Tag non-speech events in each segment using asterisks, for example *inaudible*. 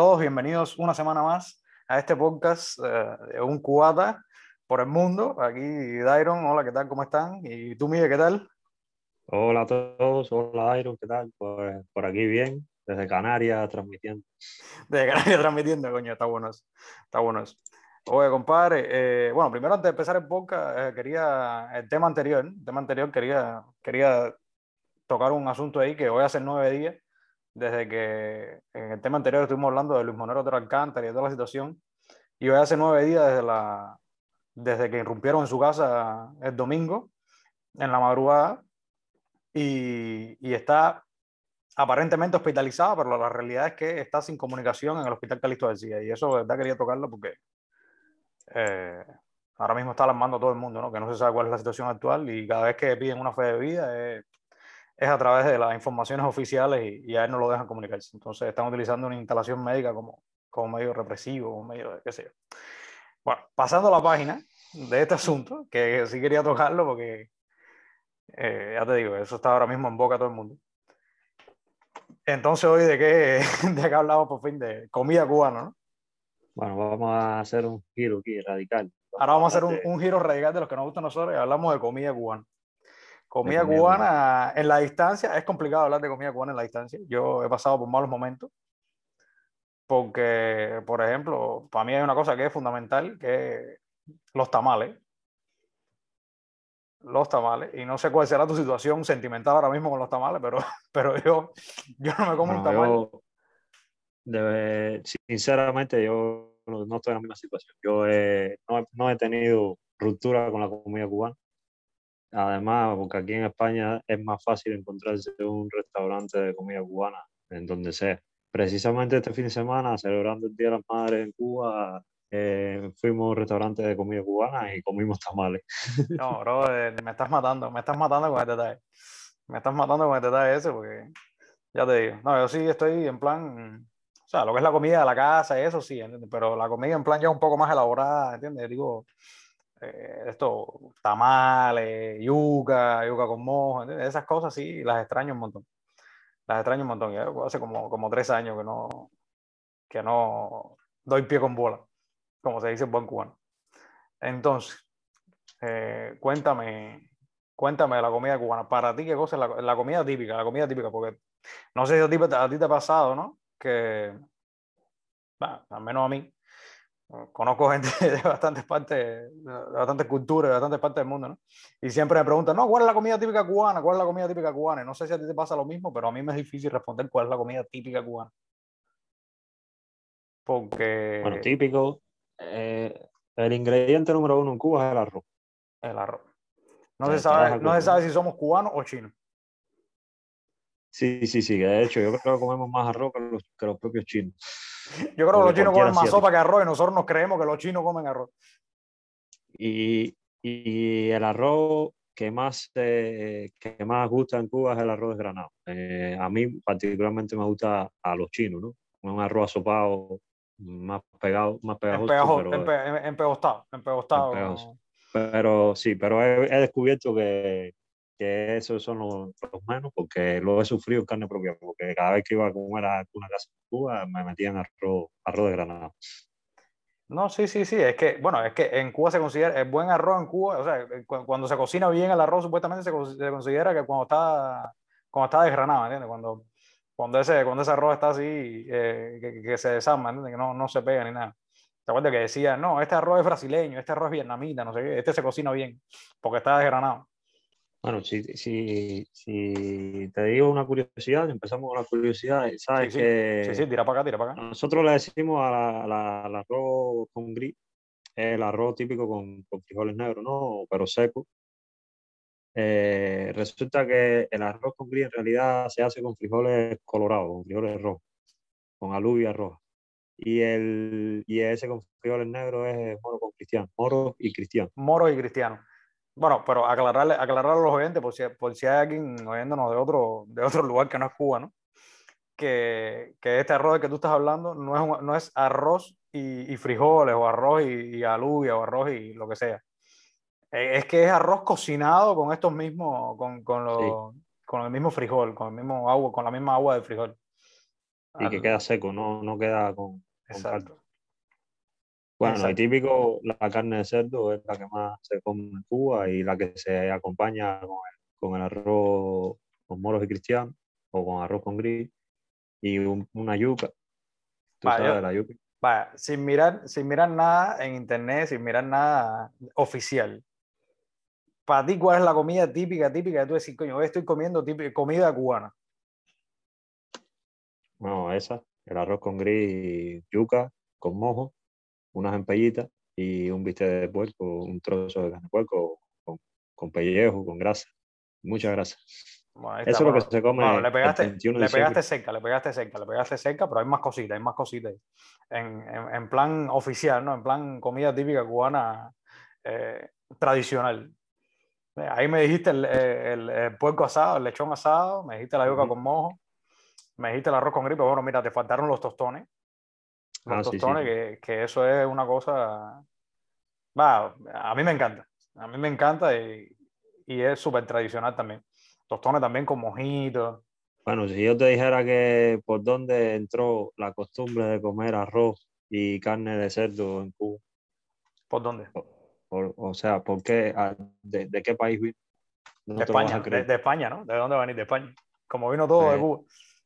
todos, bienvenidos una semana más a este podcast eh, de Un Cubata por el Mundo. Aquí Dairon, hola, ¿qué tal? ¿Cómo están? ¿Y tú, Miguel, qué tal? Hola a todos, hola Dairon, ¿qué tal? Pues por aquí bien, desde Canarias transmitiendo. Desde Canarias *laughs* transmitiendo, coño, está bueno eso. Está bueno eso. Oye, compadre, eh, bueno, primero antes de empezar el podcast, eh, quería, el tema anterior, el tema anterior quería, quería tocar un asunto ahí que hoy hace nueve días desde que en el tema anterior estuvimos hablando de Luis Monero de Alcántara y toda la situación, y hoy hace nueve días desde, la, desde que irrumpieron en su casa el domingo, en la madrugada, y, y está aparentemente hospitalizada, pero la realidad es que está sin comunicación en el hospital Calixto García, y eso de verdad quería tocarlo porque eh, ahora mismo está alarmando a todo el mundo, ¿no? que no se sabe cuál es la situación actual, y cada vez que piden una fe de vida es es a través de las informaciones oficiales y, a él no lo dejan comunicarse. Entonces están utilizando una instalación médica como, como medio represivo, como medio de qué sé yo. Bueno, pasando a la página de este asunto, que sí quería tocarlo porque, eh, ya te digo, eso está ahora mismo en boca de todo el mundo. Entonces hoy de qué, *laughs* de qué hablamos por fin, de comida cubana, ¿no? Bueno, vamos a hacer un giro aquí radical. Ahora vamos a hacer un, un giro radical de los que nos gusta a nosotros y hablamos de comida cubana. Comida, cubana en la distancia, es complicado hablar de comida cubana en la distancia. Yo he pasado por malos momentos. Porque, por ejemplo, para mí hay una cosa que es fundamental, que es los tamales. Los tamales. Y no sé cuál será tu situación sentimental ahora mismo con los tamales, pero, *laughs* pero yo, yo no me como un tamal. debe, sinceramente, yo no, estoy en la misma situación. Yo no, no he tenido ruptura con la comida cubana Además, porque aquí en España es más fácil encontrarse un restaurante de comida cubana en donde sea. Precisamente este fin de semana, celebrando el Día de las Madres en Cuba, eh, fuimos a un restaurante de comida cubana y comimos tamales. *laughs* No, bro, me estás matando, me estás matando con el detalle. Me estás matando con el detalle ese porque, ya te digo, no, yo sí estoy en plan, o sea, lo que es la comida de la casa eso sí, pero la comida en plan ya un poco más elaborada, ¿entiendes? Digo, eh, esto, tamales, yuca, yuca con mojo, esas cosas sí, las extraño un montón. Las extraño un montón. hace como, como tres años que no, que no doy pie con bola, como se dice en buen cubano. Entonces, eh, cuéntame, cuéntame de la comida cubana. Para ti, ¿qué cosa es la, la comida típica? La comida típica, porque no sé si a ti, a te ha pasado, ¿no? Que, bueno, al menos a mí, conozco gente *laughs* de bastantes partes, de bastantes culturas, de bastantes partes del mundo, ¿no? Y siempre me preguntan, no, ¿cuál es la comida típica cubana? ¿Cuál es la comida típica cubana? no sé si a ti te pasa lo mismo, pero a mí me es difícil responder cuál es la comida típica cubana. Porque... Bueno, típico, eh, el ingrediente número uno en Cuba es el arroz. El arroz. No, se sabe, no se sabe si somos cubanos o chinos. Sí, sí, sí. De hecho, yo creo que comemos más arroz que los, que los propios chinos. Yo creo que los chinos comen más sopa que arroz y nosotros nos creemos que los chinos comen arroz. Y, y el arroz que más, eh, que más gusta en Cuba es el arroz granado. Eh, a mí particularmente me gusta a los chinos, ¿no? Un arroz asopado más pegado, más pegajoso. empegostado, empegostado. Pero sí, pero he descubierto que, que esos son los, menos, porque lo he sufrido carne propia, porque cada vez que iba a comer a una casa en Cuba me metían arroz, arroz de granada. No, sí, sí, sí, es que, bueno, es que en Cuba se considera, el buen arroz en Cuba, o sea, cuando se cocina bien el arroz, supuestamente se, considera que cuando está, cuando está desgranado, ¿entiendes? Cuando, cuando, ese, cuando ese arroz está así, eh, que, se desarma, ¿entiendes? Que no, no se pega ni nada. ¿Te acuerdas que decía, no, este arroz es brasileño, este arroz es vietnamita, no sé qué, este se cocina bien, porque está desgranado? Bueno, si, si, si te digo una curiosidad, empezamos con la curiosidad, sabes sí, que... Sí, sí, tira para acá, tira para acá. Nosotros le decimos al arroz con gris, el arroz típico con, con frijoles negros, ¿no? Pero seco. Eh, resulta que el arroz con gris en realidad se hace con frijoles colorados, con frijoles rojos, con alubia roja. Y, el, y ese con frijoles negros es moro con cristiano, moro y cristiano. Moro y cristiano. Bueno, pero aclararle, aclararle a los oyentes, por si, por si hay alguien oyéndonos de otro, de otro lugar que no es Cuba, ¿no? Que, que este arroz de que tú estás hablando no es, no es arroz y, y, frijoles, o arroz y, y, alubia, o arroz y lo que sea. E, es que es arroz cocinado con estos mismos, con, con, con el mismo frijol, con el mismo agua, con la misma agua del frijol. y que queda seco, no, no queda con, con carne. Exacto. Bueno, y típico, la carne de cerdo es la que más se come en Cuba y la que se acompaña con el, con el arroz con moros y cristianos o con arroz con gris y un- una yuca. Tú Vaya. sabes de la yuca. Vaya, sin mirar, sin mirar nada en internet, sin mirar nada oficial. Para ti, ¿cuál es la comida típica, típica? de Tú decís, coño, hoy estoy comiendo típica, comida cubana. Bueno, esa, el arroz con gris, yuca con mojo, unas empellitas y un bistec de puerco, un trozo de carne de puerco con, con pellejo, con grasa, mucha grasa. Bueno, Eso es lo que se come Bueno, le el pegaste, 21 de le pegaste cerca, le pegaste cerca, le pegaste cerca, pero hay más cositas, hay más cositas. En, en- en plan oficial, ¿no? En plan comida típica cubana eh, tradicional. Eh, Ahí me dijiste el, el- el puerco asado, el lechón asado, me dijiste la yuca Ujú. con mojo, me dijiste el arroz con gripe. Bueno, mira, te faltaron los tostones. Los Ah, sí, sí, tostones, sí. Que, que eso es una cosa. Va, a mí me encanta. A mí me encanta y, y es súper tradicional también. Tostones también con mojitos. Bueno, si yo te dijera que por dónde entró la costumbre de comer arroz y carne de cerdo en Cuba, ¿Por dónde? o, o sea, ¿por qué, a- de, de qué país vino? No de España, de, de España, ¿no? ¿De dónde venir? De España. Como vino todo de Cuba.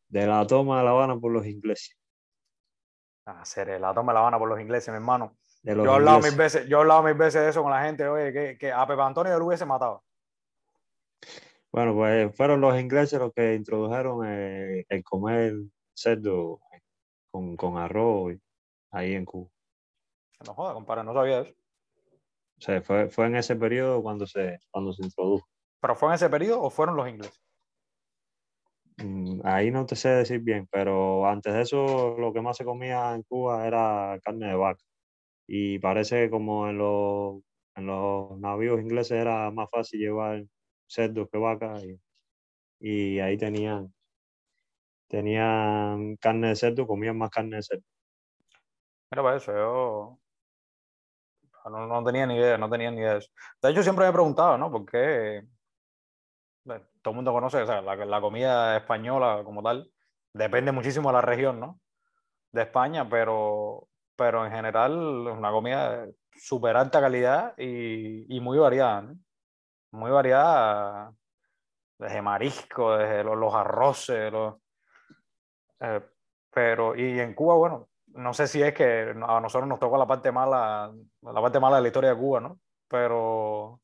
De la toma de La Habana por los ingleses. Ah, seré, la toma de La Habana por los ingleses, mi hermano. De Yo he hablado mil ingleses. veces, yo he hablado mil veces de eso con la gente, oye, que, que a Pepe Antonio yo lo hubiese matado. Bueno, pues fueron los ingleses los que introdujeron eh, el comer cerdo con, con arroz ahí en Cuba. No joda, compadre, no sabía eso. O sea, fue, fue en ese periodo cuando se, cuando se introdujo. ¿Pero fue en ese periodo o fueron los ingleses? Mm, Ahí no te sé decir bien, pero antes de eso lo que más se comía en Cuba era carne de vaca. Y parece que como en los, en los navíos ingleses era más fácil llevar cerdos que vacas y, y ahí tenían, tenían carne de cerdo, comían más carne de cerdo. Mira, para eso, yo no, no tenía ni idea, no tenía ni idea de eso. De hecho, siempre me he preguntado, ¿no? ¿Por qué todo el mundo conoce, o sea, la, la comida española como tal, depende muchísimo de la región, ¿no? De España, pero, pero en general es una comida de súper alta calidad y, y muy variada, ¿no? Muy variada, desde marisco, desde los, los arroces, los, eh, pero, y en Cuba, bueno, no sé si es que a nosotros nos tocó la parte mala, la parte mala de la historia de Cuba, ¿no? Pero,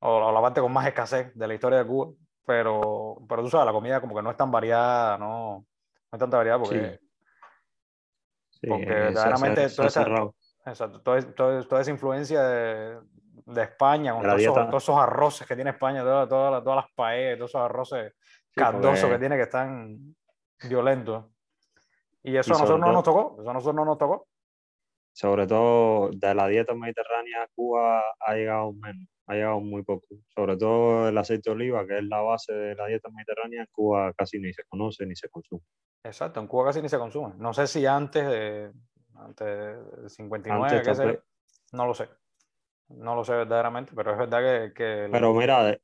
o, la parte con más escasez de la historia de Cuba, pero, pero tú sabes, la comida como que no es tan variada, no, no hay tanta variedad porque, Sí, porque eh, verdaderamente toda toda, toda- toda esa influencia de, de España, con todos esos, todos esos arroces que tiene España, todas, todas, todas las paellas, todos esos arroces Sí, cardosos porque- que tiene que están violentos. Y eso Y a nosotros sobre no todo- nos tocó, eso a nosotros no nos tocó. sobre todo de la dieta mediterránea, Cuba ha llegado menos, ha llegado muy poco. Sobre todo el aceite de oliva, que es la base de la dieta mediterránea, en Cuba casi ni se conoce ni se consume. Exacto, en Cuba casi ni se consume. No sé si antes de, antes del 59, Antes tal no lo sé. No lo sé verdaderamente, pero es verdad que... Pero mira, de,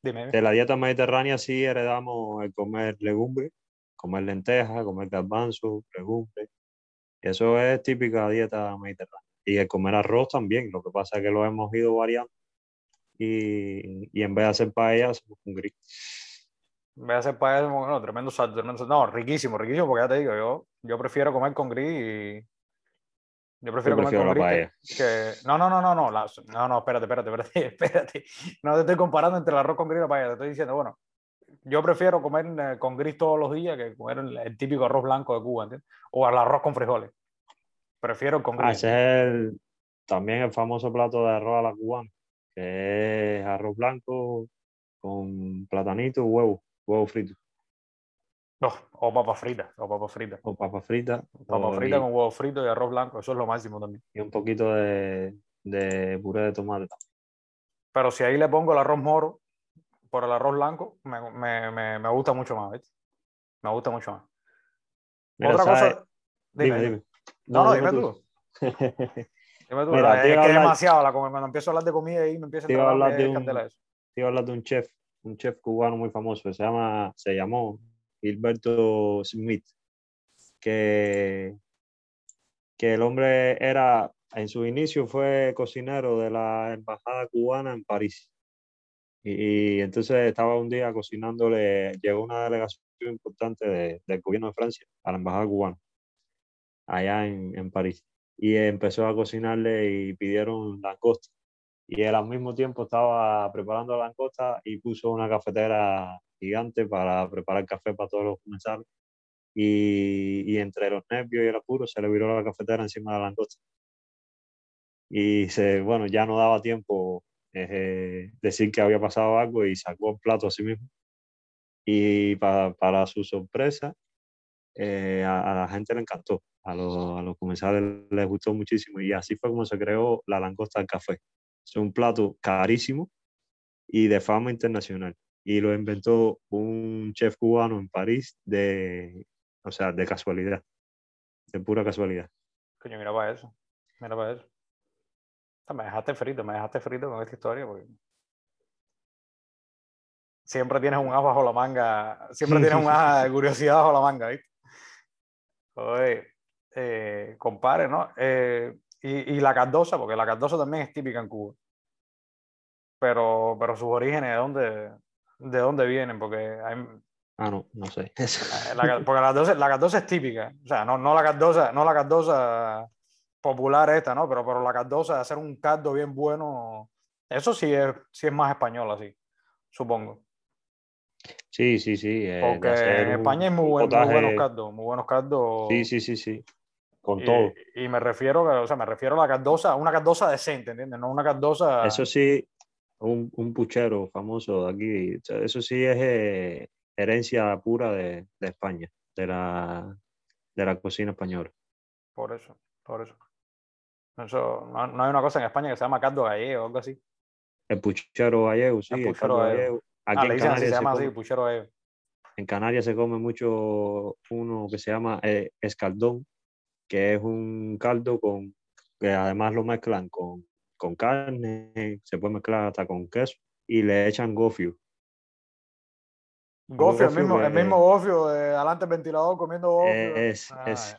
dime. de la dieta mediterránea sí heredamos el comer legumbres, comer lentejas, comer garbanzos, legumbres. Eso es típica dieta mediterránea. Y el comer arroz también, lo que pasa es que lo hemos ido variando y, y en vez de hacer paella, hacemos un gris. Voy a hacer para eso, no, tremendo salto, tremendo salto. No, riquísimo, riquísimo, porque ya te digo, yo, yo prefiero comer con gris y... Yo prefiero comer prefiero con gris que, que- No, no, no, no, no, la- no, no, espérate, espérate, espérate, *laughs* espérate. No te estoy comparando entre el arroz con gris y la paella, te estoy diciendo, bueno, yo prefiero comer eh, con gris todos los días que comer el, el típico arroz blanco de Cuba, ¿entiendes? O el arroz con frijoles. Prefiero con Ah, gris. ese es el- también el famoso plato de arroz a la cubana, que es arroz blanco con platanito huevo, huevo frito, No, o papas fritas, o papas fritas. o papas fritas, Papas fritas con huevo frito y arroz blanco, eso es lo máximo también. y un poquito de, de puré de tomate. Pero si ahí le pongo el arroz moro por el arroz blanco, me, me, me, me gusta mucho más, ¿viste? Me gusta mucho más. Mira, Otra ¿sabes? cosa. Dime, dime. No, no, dime tú. *laughs* Dime tú. Mira, es que hablar- demasiado. La, cuando empiezo a hablar de comida y me empieza a hablar de un- eso. Te iba a hablar de un chef, un chef cubano muy famoso, se llama, se llamó Gilberto Smith, que, que el hombre era, en su inicio fue cocinero de la embajada cubana en París. Y, entonces estaba un día cocinándole, llegó una delegación importante del gobierno de Francia a la embajada cubana, allá en, en París. Y empezó a cocinarle y pidieron langosta. Y él al mismo tiempo estaba preparando la langosta y puso una cafetera gigante para preparar café para todos los comensales. Y, y, entre los nervios y el apuro se le viró la cafetera encima de la langosta. Y se, bueno, ya no daba tiempo eh, decir que había pasado algo y sacó el plato a sí mismo. Y para, para su sorpresa, eh, a, la gente le encantó, a los, a los comensales les gustó muchísimo y así fue como se creó la langosta del café. Es un plato carísimo y de fama internacional y lo inventó un chef cubano en París de, o sea, de casualidad, de pura casualidad. Coño, mira para eso, mira para eso. Me dejaste frito, me dejaste frito con esta historia porque siempre tienes un as bajo la manga, siempre tienes un as de curiosidad bajo la manga, ¿viste? Oye, eh, compare, ¿no? Eh, y, y, la cardosa, porque la cardosa también es típica en Cuba. Pero, pero sus orígenes, ¿de dónde, de dónde vienen? Porque hay, Ah, no, no sé. Eh, la, porque la cardosa, la cardosa es típica. O sea, no, no la cardosa, no la cardosa popular esta, ¿no? Pero, pero la cardosa de hacer un caldo bien bueno, eso sí es, sí es más español así, supongo. Sí, sí, sí. Eh, Porque en España hay muy, buen, muy, buenos caldos, muy buenos caldos. Sí, sí, sí, sí. Con y, todo. Y me refiero, o sea, me refiero a la cardosa, una cardosa decente, ¿entiendes? No una cardosa. Eso sí, un, un puchero famoso de aquí. Eso sí es eh, herencia pura de, de, España, de la, de la cocina española. Por eso, por eso. Eso, no, no, hay una cosa en España que se llama caldo gallego o algo así. El puchero gallego, sí. El puchero el gallego. Aquí ah, en Canarias se, llama come, así, puchero gallego. En Canarias se come mucho uno que se llama eh, escaldón, que es un caldo con que además lo mezclan con, con carne, se puede mezclar hasta con queso y le echan gofio. Gofio, el mismo, que, el mismo gofio de adelante ventilador comiendo gofio. Es, ah, es,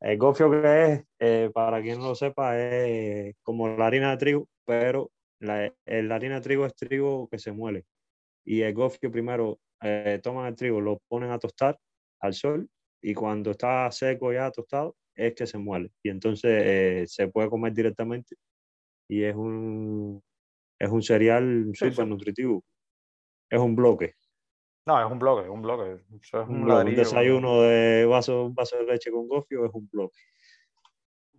el gofio que es, eh, para quien no lo sepa, es como la harina de trigo, pero la, la, harina de trigo es trigo que se muele. Y el gofio primero eh, toman el trigo, lo ponen a tostar al sol y cuando está seco ya tostado es que se muele. Y entonces eh, se puede comer directamente y es un, es un cereal súper sí, nutritivo. Es un bloque. No, es un bloque, es un bloque. Eso es un, un, bloque, un desayuno de vaso, un vaso de leche con gofio es un bloque.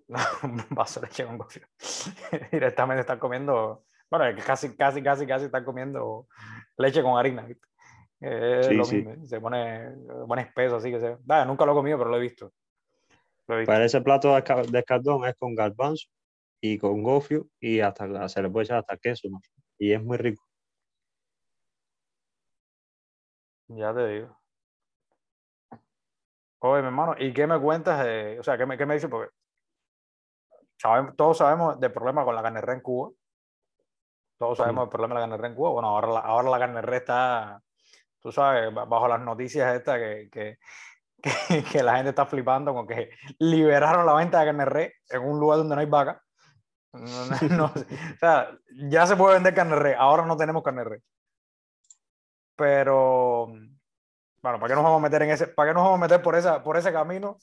*laughs* un vaso de leche con gofio. *laughs* Directamente están comiendo, bueno, casi, casi, casi, casi están comiendo leche con harina. Es sí, lo sí. mismo, se pone, pone espeso, así que se... Vaya, nunca lo he comido, pero lo he visto. Lo he visto. Para ese plato de escaldón es con garbanzo y con gofio y hasta se le puede echar hasta queso, ¿no? Y es muy rico. Ya te digo. Oye, mi hermano, ¿y qué me cuentas? De, o sea, ¿qué me, qué me dices? Porque sabemos, todos sabemos del problema con la carne en Cuba. Todos sabemos sí. del problema de la carne red en Cuba. Bueno, ahora la, ahora la carne red está, tú sabes, bajo las noticias estas que, que, *laughs* que, que, la gente está flipando con que liberaron la venta de carne red en un lugar donde no hay vaca. No, no, *laughs* no, o sea, ya se puede vender carne red, ahora no tenemos carne red. Pero, bueno, ¿para qué nos vamos a meter en ese, para qué nos vamos a meter por, esa, por ese camino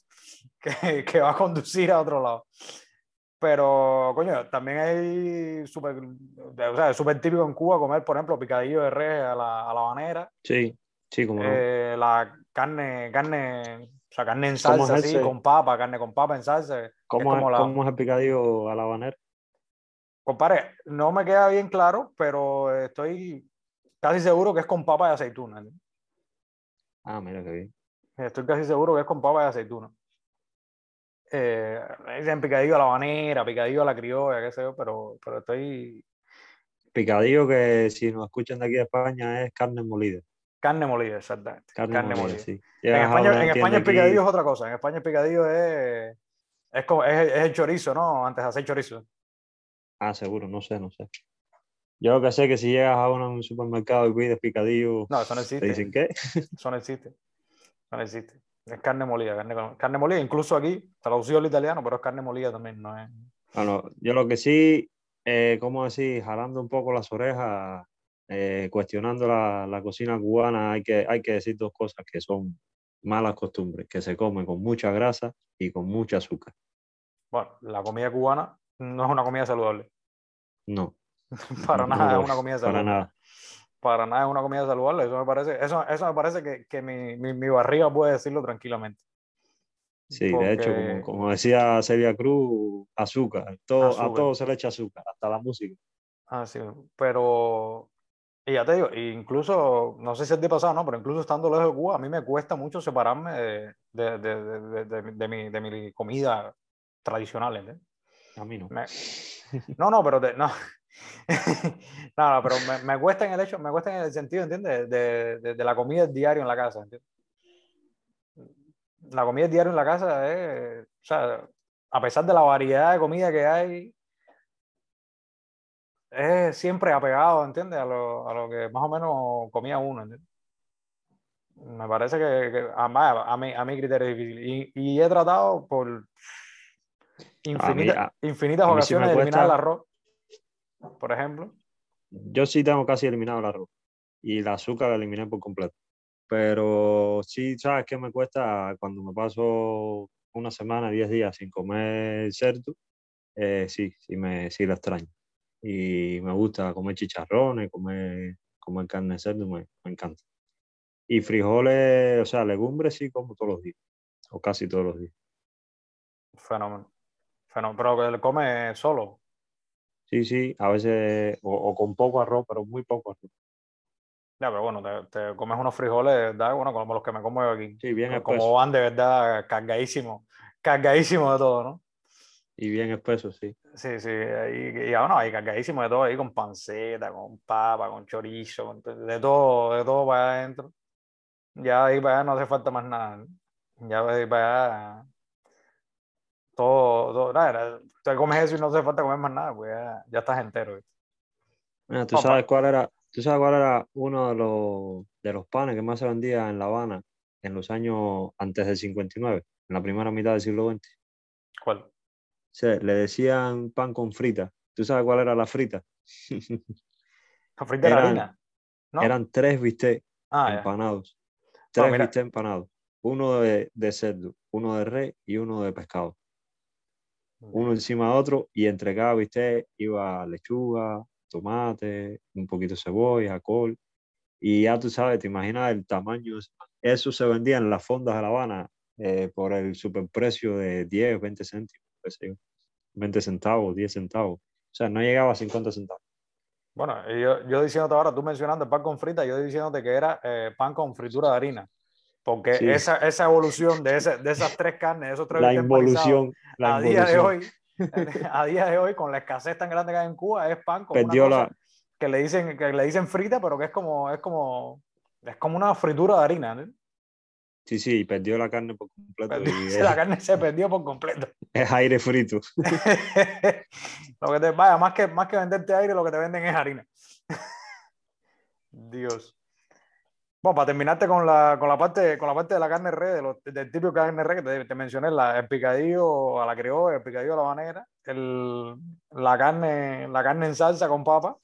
que, que va a conducir a otro lado? Pero, coño, también hay súper, o sea, súper típico en Cuba comer, por ejemplo, picadillo de res a la, a la habanera. Sí, sí, como eh, no. La carne, carne, o sea, carne en salsa, así, con papa, carne con papa en salsa. ¿Cómo es, como la... ¿Cómo es el picadillo a la habanera? Compadre, no me queda bien claro, pero estoy casi seguro que es con papa y aceituna. ¿sí? Ah, mira qué bien. Estoy casi seguro que es con papa y aceituna. Eh, dicen picadillo a la habanera, picadillo a la criolla, qué sé yo, pero, pero estoy... Picadillo que si nos escuchan de aquí de España es carne molida. Carne molida, exactamente. Carne, carne molida, molida, sí. En España, en España el picadillo aquí... es otra cosa. En España el picadillo es, es, como, es, es el chorizo, ¿no? Antes de hacer chorizo. Ah, seguro, no sé, no sé. Yo lo que sé es que si llegas a un supermercado y pides picadillo, no, eso no existe. ¿te dicen qué? Eso no existe. Eso no existe. Es carne molida, carne, carne molida, incluso aquí, traducido al italiano, pero es carne molida también, no es. Bueno, yo lo que sí, eh, ¿cómo decir? Jalando un poco las orejas, eh, cuestionando la, la, cocina cubana, hay que, hay que decir dos cosas que son malas costumbres, que se come con mucha grasa y con mucha azúcar. Bueno, la comida cubana no es una comida saludable. No. *laughs* para nada es una comida saludable. Para nada. Para nada es una comida saludable. Eso me parece, eso, eso me parece que, que mi, mi, mi, barriga puede decirlo tranquilamente. Sí, Porque... de hecho, como, como, decía Celia Cruz, azúcar. Todo, azúcar. A todo se le echa azúcar, hasta la música. Ah, sí, pero y ya te digo, incluso, no sé si es de pasado, ¿no? Pero incluso estando lejos de Cuba, a mí me cuesta mucho separarme de, de, de, de, mi, de mi comida tradicional, ¿entiendes? A mí no. Me... *laughs* No, no, pero no. *laughs* no, no, pero me, me, cuesta en el hecho, me cuesta en el sentido, ¿entiendes? De, de, de la comida diario en la casa, ¿entiendes? La comida diario en la casa es, o sea, a pesar de la variedad de comida que hay, es siempre apegado, ¿entiendes? A lo, a lo que más o menos comía uno, ¿entiendes? Me parece que, que a, a, mi, a mi criterio es difícil. Y, y he tratado por mí, infinitas mí ocasiones de eliminar el arroz, por ejemplo. Yo sí tengo casi eliminado el arroz y el azúcar la eliminé por completo. Pero sí, ¿sabes qué me cuesta cuando me paso una semana, 10 días sin comer cerdo? Eh, sí, sí, me, sí lo extraño. Y me gusta comer chicharrones, comer, comer carne de cerdo, me, me encanta. Y frijoles, o sea, legumbres sí como todos los días, o casi todos los días. Fenómeno. Fenómeno. Pero le come solo. Sí, sí, a veces, o, o con poco arroz, pero muy poco arroz. Ya, pero bueno, te, te comes unos frijoles, ¿verdad? Bueno, como los que me como yo aquí. Sí, bien Como van de verdad cargadísimo. Cargadísimo de todo, ¿no? Y bien espeso, sí. Sí, sí, ahí, y bueno, ahí cargadísimo de todo, ahí con panceta, con papa, con chorizo, con de todo, de todo para adentro. Ya ahí para allá no hace falta más nada. ¿no? Ya ahí para allá todo, todo nada, te comes eso y no hace falta comer más nada, pues ya, ya estás entero. Mira, ¿tú Opa. sabes cuál era, tú sabes cuál era uno de los, de los panes que más se vendía en La Habana en los años antes del 59, en la primera mitad del siglo XX? ¿Cuál? Sí, le decían pan con frita. ¿Tú sabes cuál era la frita? *laughs* La frita de la Eran- harina. ¿no? Eran tres bistecs ah, ya. empanados. Tres mira. bistecs empanados. Uno de, de cerdo, uno de res y uno de pescado. Uno encima de otro y entre cada bistec iba lechuga, tomate, un poquito de cebolla, col. Y ya tú sabes, te imaginas el tamaño. Eso se vendía en las fondas de La Habana eh, por el superprecio de 10, 20 céntimos, qué sé yo. 20 centavos, 10 centavos. O sea, no llegaba a 50 centavos. Bueno, yo, yo diciéndote ahora, tú mencionando el pan con frita, yo diciéndote que era eh, pan con fritura de harina. Porque Sí. esa, esa evolución de, ese, de esas tres carnes, de esos tres La involución, la a día de hoy, *laughs* a día de hoy, con la escasez tan grande que hay en Cuba, es pan con una Perdió cosa la, que le dicen, que le dicen frita, pero que es como, es como, es como una fritura de harina. ¿no? sí, sí, perdió la carne por completo. Perdió- *laughs* la carne se perdió por completo. *laughs* es aire frito. lo que te, vaya, más que, más que venderte aire, lo que te venden es harina. Dios. Bueno, para terminarte con la, con la, parte, con la parte de la carne red, de los- del típico carne red que te, te mencioné, la, el picadillo a la criolla, el picadillo a la habanera, el, la, carne, la carne en salsa con papa,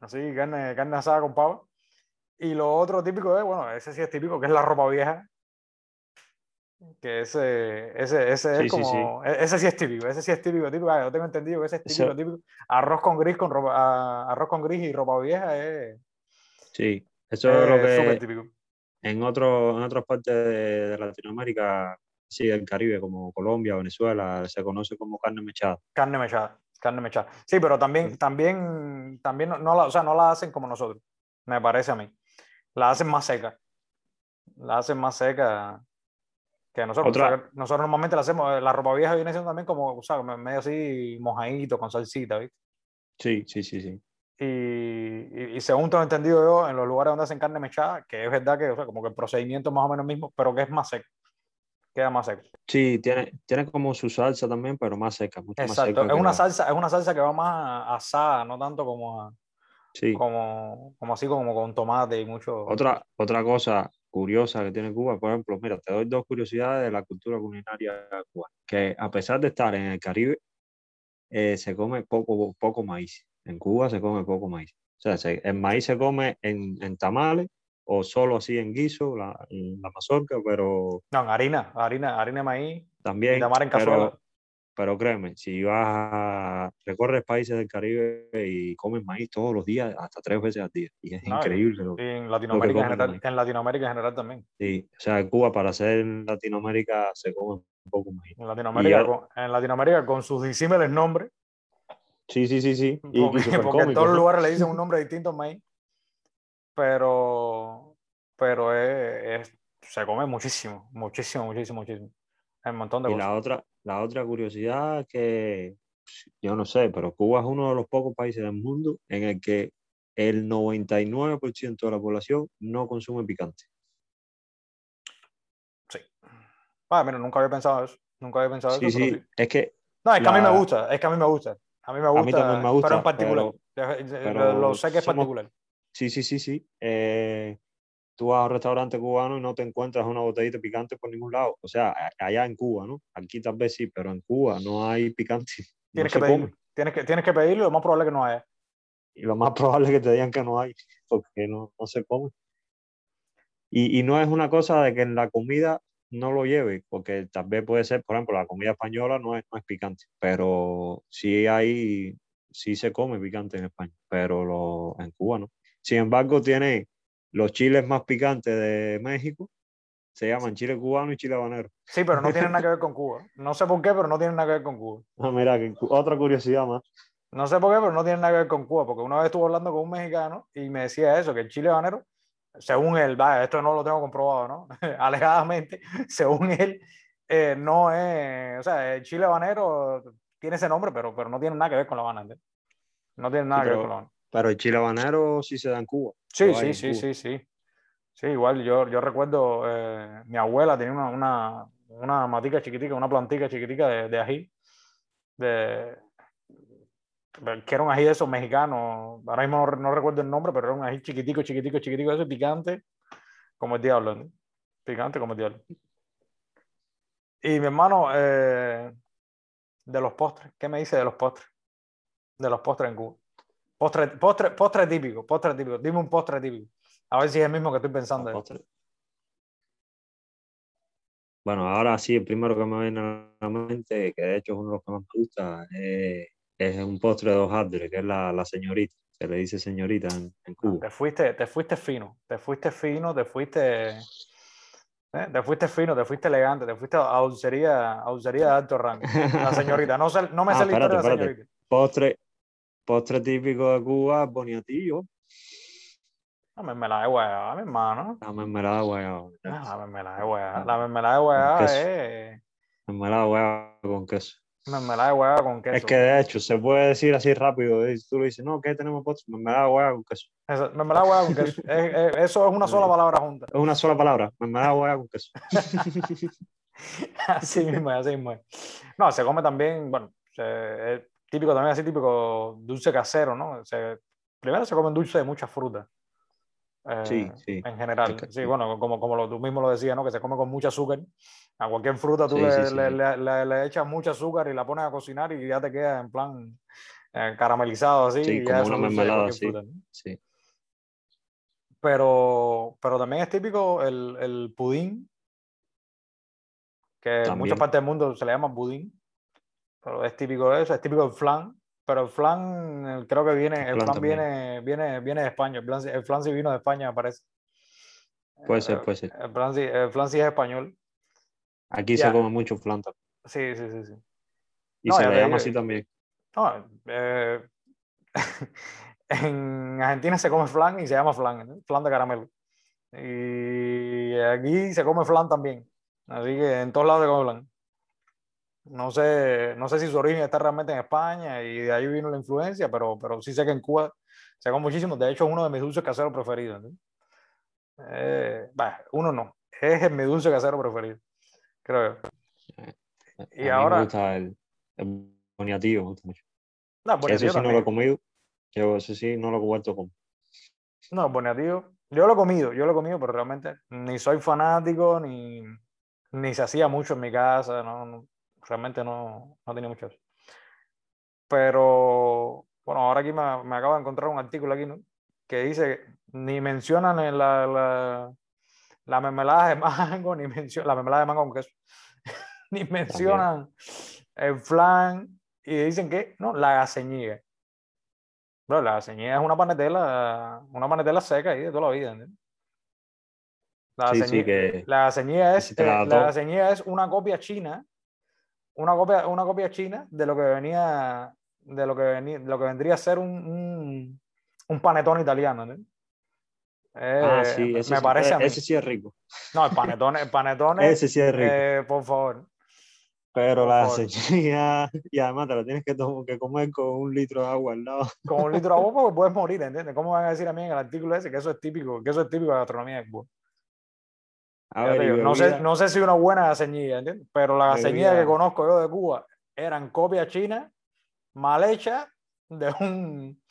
así, carne, carne asada con papa. Y lo otro típico es, bueno, ese sí es típico, que es la ropa vieja. Que ese, ese, ese Sí, es sí, como, e- ese sí es típico, ese sí es típico, típico, ah, yo tengo entendido que ese es típico, típico. Arroz con gris con ropa, arroz con gris y ropa vieja es, Sí, eso es lo súper que típico. en, otro, en otras partes de, de Latinoamérica, sí, del Caribe, como Colombia, Venezuela, se conoce como carne mechada. Carne mechada, carne mechada. Sí, pero también, también, también no, no la, o sea, no la hacen como nosotros, me parece a mí. La hacen más seca. La hacen más seca que nosotros. Otra- O sea, nosotros normalmente la hacemos, la ropa vieja viene siendo también como, o sea, medio así mojadito, con salsita, ¿viste? Sí, sí, sí, sí. Y, y, según tengo entendido yo, en los lugares donde hacen carne mechada, que es verdad que, o sea, como que el procedimiento es más o menos mismo, pero que es más seco. Queda más seco. Sí, tiene, tiene como su salsa también, pero más seca, mucho más Exacto. seca Es que una la- salsa, es una salsa que va más asada, no tanto como a, Sí. como, como así como con tomate y mucho. Otra, otra cosa curiosas que tiene Cuba. Por ejemplo, mira, te doy dos curiosidades de la cultura culinaria cubana. Que a pesar de estar en el Caribe, eh, se come poco, poco maíz. En Cuba se come poco maíz. O sea, se- el maíz se come en, en tamales o solo así en guiso, la, en la mazorca, pero No, en harina, harina, harina de maíz y también. en. Pero, pero créeme, si vas a recorres países del Caribe y comes maíz todos los días, hasta tres veces al día. Y es No, y- increíble. lo- Y en Latinoamérica, en comen general, en Latinoamérica en general también. sí. O sea, en Cuba, para ser Latinoamérica, se come un poco maíz. En Latinoamérica, con, en Latinoamérica con sus disímiles nombres, Sí, sí, sí, sí. *laughs* Y, porque, en todos los *laughs* lugares le dicen un nombre distinto maíz, pero, pero es, es- se come muchísimo, muchísimo, muchísimo, muchísimo. Hay un montón de Y cosas. la otra, la otra curiosidad que yo no sé, pero Cuba es uno de los pocos países del mundo en el que el 99% de la población no consume picante. Ah, mira, nunca había pensado eso. Nunca había pensado Sí, eso, sí, sí. es que No, es que a mí me gusta, es que a mí me gusta. A mí me gusta, mí también me gusta, pero en particular. pero- pero lo sé que es somos- particular. sí, sí, sí, sí. eh, tú vas a un restaurante cubano y no te encuentras una botellita picante por ningún lado. O sea, allá en Cuba, ¿no? Aquí tal vez sí, pero en Cuba no hay picante. *laughs* Tienes que pedirlo. Tienes que, tienes que pedirlo y lo más probable es que no haya. y lo más *laughs* probable es que te digan que no hay, porque no, no se come. Y, y no es una cosa de que en la comida no lo lleve, porque tal vez puede ser, por ejemplo, la comida española no es, no es picante, pero sí hay, sí se come picante en España, pero lo, en Cuba no. Sin embargo, tiene los chiles más picantes de México, se llaman chile cubano y chile habanero. Sí, pero no tiene nada que ver *laughs* con Cuba. No sé por qué, pero no tiene nada que ver con Cuba. Ah, mira, que otra curiosidad más. No sé por qué, pero no tiene nada que ver con Cuba, porque una vez estuve hablando con un mexicano y me decía eso, que el chile habanero, según él, vaya, esto no lo tengo comprobado, ¿no? *laughs* Alegadamente, según él, eh, no es, o sea, el chile habanero tiene ese nombre, pero, pero no tiene nada que ver con la. ¿entiendes? No tiene nada Sí, que ver pero- con la Habana. Pero el chile habanero sí se da en Cuba. Sí, sí, sí, Cuba. sí, sí. Sí, igual yo, yo recuerdo, eh, mi abuela tenía una, una, una matica chiquitica, una plantica chiquitica de, de ají, de, que era un ají de esos mexicanos, ahora mismo no, no recuerdo el nombre, pero era un ají chiquitico, chiquitico, chiquitico, eso picante, como el diablo, ¿no? Picante como el diablo. Y mi hermano, eh, de los postres, ¿qué me dice de los postres? De los postres en Cuba. Postre, postre, postre típico, postre típico. Dime un postre típico. A ver si es el mismo que estoy pensando. Los postres. Bueno, ahora sí, el primero que me viene a la mente, que de hecho es uno de los que más me gusta, eh, es un postre de hojaldre, que es la, la señorita. Se le dice señorita en, en Cuba. Te fuiste, te fuiste fino, te fuiste fino, te fuiste, ¿eh? te fuiste fino, te fuiste elegante, te fuiste a dulcería, a dulcería de alto rango. *laughs* La señorita, no, sé, no me Ah, historia de la señorita. Postre, postre típico de Cuba, boniatillo, La mermelada de guayaba, mi hermano. la mermelada de guayaba. Ah, La mermelada de guayaba. La mermelada de guayaba es Mermelada de guayaba con queso. Mermelada de guayaba con queso. Es que de hecho se puede decir así rápido. y Tú le dices, no, ¿qué tenemos postre? Mermelada de guayaba con queso. Eso, mermelada de guayaba con queso. *laughs* Es- es- eso es una sola palabra junta. Es una sola palabra, mermelada de guayaba con queso. *laughs* Así mismo, así mismo. No, se come también, bueno, se- es típico también, así típico dulce casero, ¿no? Se- primero se comen dulce de muchas frutas. Eh, Sí, sí. En general. Sí, bueno, como, como lo, tú mismo lo decías, ¿no? Que se come con mucho azúcar. A cualquier fruta tú Sí, le, sí, sí. le- le- le- le echas mucho azúcar y la pones a cocinar y ya te queda en plan eh, caramelizado así. Sí, y como una mermelada, fruta, ¿no? Sí. Pero, pero también es típico el, el pudín, que en También. muchas partes del mundo se le llama pudín, pero es típico de eso, es típico el flan, pero el flan eh, creo que viene, el flan viene, viene, viene de España, el flan, sí- el flan sí vino de España, me parece. Puede Eh, ser, puede ser. El flan sí, el flan sí es español. Aquí se come mucho flan también. Sí, sí, sí, sí. Y No, se le llama así también. No, eh, *laughs* en Argentina se come flan y se llama flan, flan de caramelo. Y aquí se come flan también. Así que en todos lados se come flan. No sé, no sé si su origen está realmente en España y de ahí vino la influencia, pero, pero sí sé que en Cuba se come muchísimo. De hecho, es uno de mis dulces caseros preferidos. ¿no? Eh, bah, uno no, es mi dulce casero preferido, creo yo. Y a mí ahora- me gusta el, el boniatillo, me gusta mucho. No, eso sí no lo he también. comido. Yo eso sí no lo he vuelto a comer. No, boniatillo, Yo lo he comido, yo lo he comido, pero realmente ni soy fanático, ni, ni se hacía mucho en mi casa, no, no- realmente no, no tenía mucho eso. Pero, bueno, ahora aquí me, me acabo de encontrar un artículo aquí, ¿no? Que dice, ni mencionan en la, la, la mermelada de *laughs* mango, ni mencionan, la mermelada de mango con queso, *laughs* ni mencionan el flan, y dicen que, no, la gaseñiga. Bro, la gaseñiga es una panetela, una panetela seca ahí de toda la vida, ¿entiendes? La Sí, sí, que- la gaseñiga es, eh, la to- gaseñiga es una copia china, una copia, una copia china de lo que venía, de lo que venía, de lo que vendría a ser un, un, un panetón italiano. Ah, Eh, sí, ese, me sí, parece a mí. ese sí es rico. No, el panetón, el panetón Ese sí es rico. eh, por favor. Pero por la gaseñiga, y además te lo tienes que, que comer con un litro de agua al lado. Con un litro de agua porque puedes morir, ¿entiendes? ¿Cómo van a decir a mí en el artículo ese que eso es típico, que eso es típico de la gastronomía de Cuba? A ver, digo, no, sé, no sé si una buena ¿entiendes? Pero la gaseñilla que conozco yo de Cuba eran copia china mal hecha de un,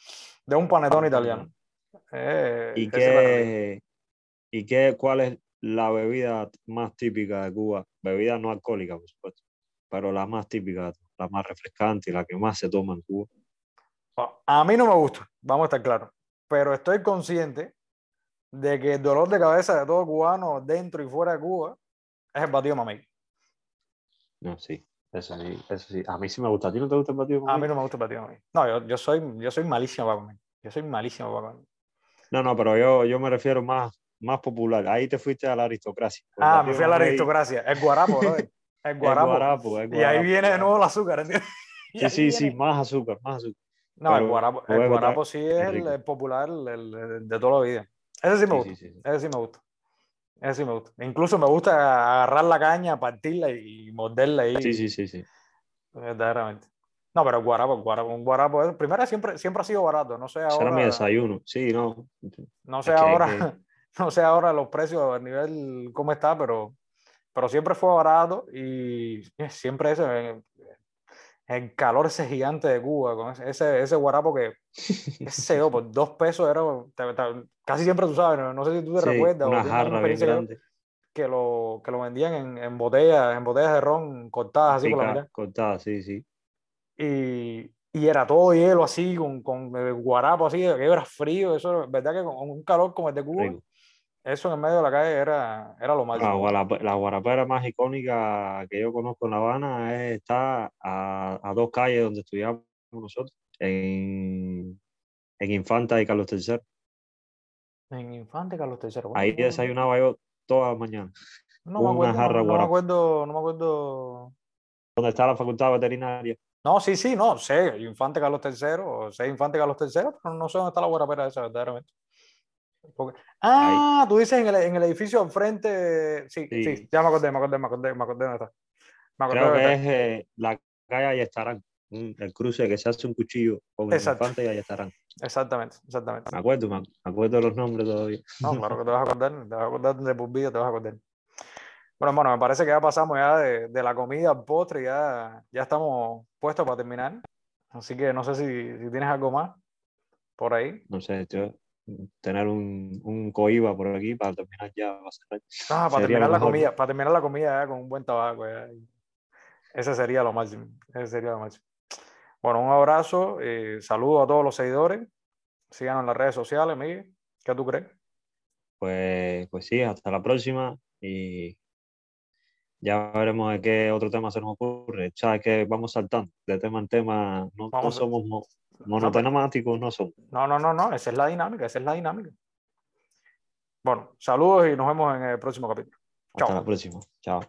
de un panetón italiano. Eh, ¿Y qué, y qué, cuál es la bebida más típica de Cuba? Bebida no alcohólica, por supuesto, pero la más típica, la más refrescante y la que más se toma en Cuba. A mí no me gusta, vamos a estar claros, pero estoy consciente de que el dolor de cabeza de todo cubano dentro y fuera de Cuba es el batido mamey. No, sí, eso sí, eso sí. A mí sí me gusta. ¿A ti no te gusta el batido? A mamey? mí no me gusta el batido mamey. No, yo, yo soy, yo soy malísimo para comer. Yo soy malísimo para comer. No, no, pero yo, yo me refiero más, más popular. Ahí te fuiste a la aristocracia. El Ah, me fui a la aristocracia. El guarapo, *laughs* ¿no? El El guarapo. guarapo, el Y ahí guarapo, viene de guarapo. nuevo el azúcar, ¿entiendes? Sí, *laughs* sí, sí, viene- más azúcar, más azúcar. No, el pero guarapo, luego el guarapo sí es el, el popular el, el- el de toda la vida. Ese sí me gusta. sí, sí. Ese sí me gusta. Ese sí me gusta. Incluso me gusta agarrar la caña, partirla y morderla ahí. Sí, sí, sí, sí. Verdaderamente. No, pero guarapo, guarapo, un guarapo. Primero siempre, siempre ha sido barato. No sé Ese era mi ahora. desayuno. Sí, no. No sé Es que- ahora. que- *laughs* No sé ahora los precios a nivel cómo está, pero, pero siempre fue barato y siempre ese. eh, El calor ese gigante de Cuba, con ese, ese, ese guarapo que, qué sé yo, por dos pesos era, te- te- casi siempre tú sabes, no, no sé si tú te sí, recuerdas una jarra bien grande. que lo, que lo vendían en, en botellas, en botellas de ron cortadas así por la pica- mitad. cortada, sí, sí. Y, y era todo hielo así, con, con el guarapo así, que era frío, eso, verdad que con un calor como el de Cuba, rico. eso en medio de la calle era, era lo La, máximo. guarapa- la guarapera más icónica que yo conozco en La Habana es- está a, a dos calles donde estudiamos nosotros, en, en Infanta y Carlos III. En Infante Carlos III. bueno, Ahí desayunaba yo todas las mañanas. no me acuerdo, jarra no, no me acuerdo, no me acuerdo. Donde está la facultad veterinaria. No, sí, sí, no, sé, Infante Carlos III, o sé Infante Carlos III, pero no sé dónde está la guarapera esa, verdaderamente. Porque- Ah, tú dices en el, en el edificio al frente, sí, sí, Sí. ya me acordé, me acordé, me acordé, me acordé dónde está. Me acordé Creo dónde que está. es eh, la calle Ayestarán, un- el cruce que se hace un cuchillo con el Exacto. Infante y Ayestarán. Exactamente, exactamente. Me acuerdo, me, acuerdo de los nombres todavía. No, claro que te vas a acordar, te vas a acordar de por vida, te vas a acordar. Bueno, hermano, me parece que ya pasamos ya de, de la comida al postre, ya, ya estamos puestos para terminar. Así que no sé si, si tienes algo más por ahí. No sé, yo, tener un, un coiba por aquí para terminar ya. va a ser- Ah, para terminar la comida, para terminar la comida ya con un buen tabaco. ya. Ese sería lo máximo. Ese sería lo máximo. Bueno, un abrazo, eh, saludo a todos los seguidores, síganos en las redes sociales, Miguel, ¿qué tú crees? Pues, pues sí, hasta la próxima y ya veremos qué otro tema se nos ocurre. Ya es que vamos saltando de tema en tema, no, no somos no somos. No, no, no, no, esa es la dinámica, esa es la dinámica. Bueno, saludos y nos vemos en el próximo capítulo. Hasta la próxima. Chao.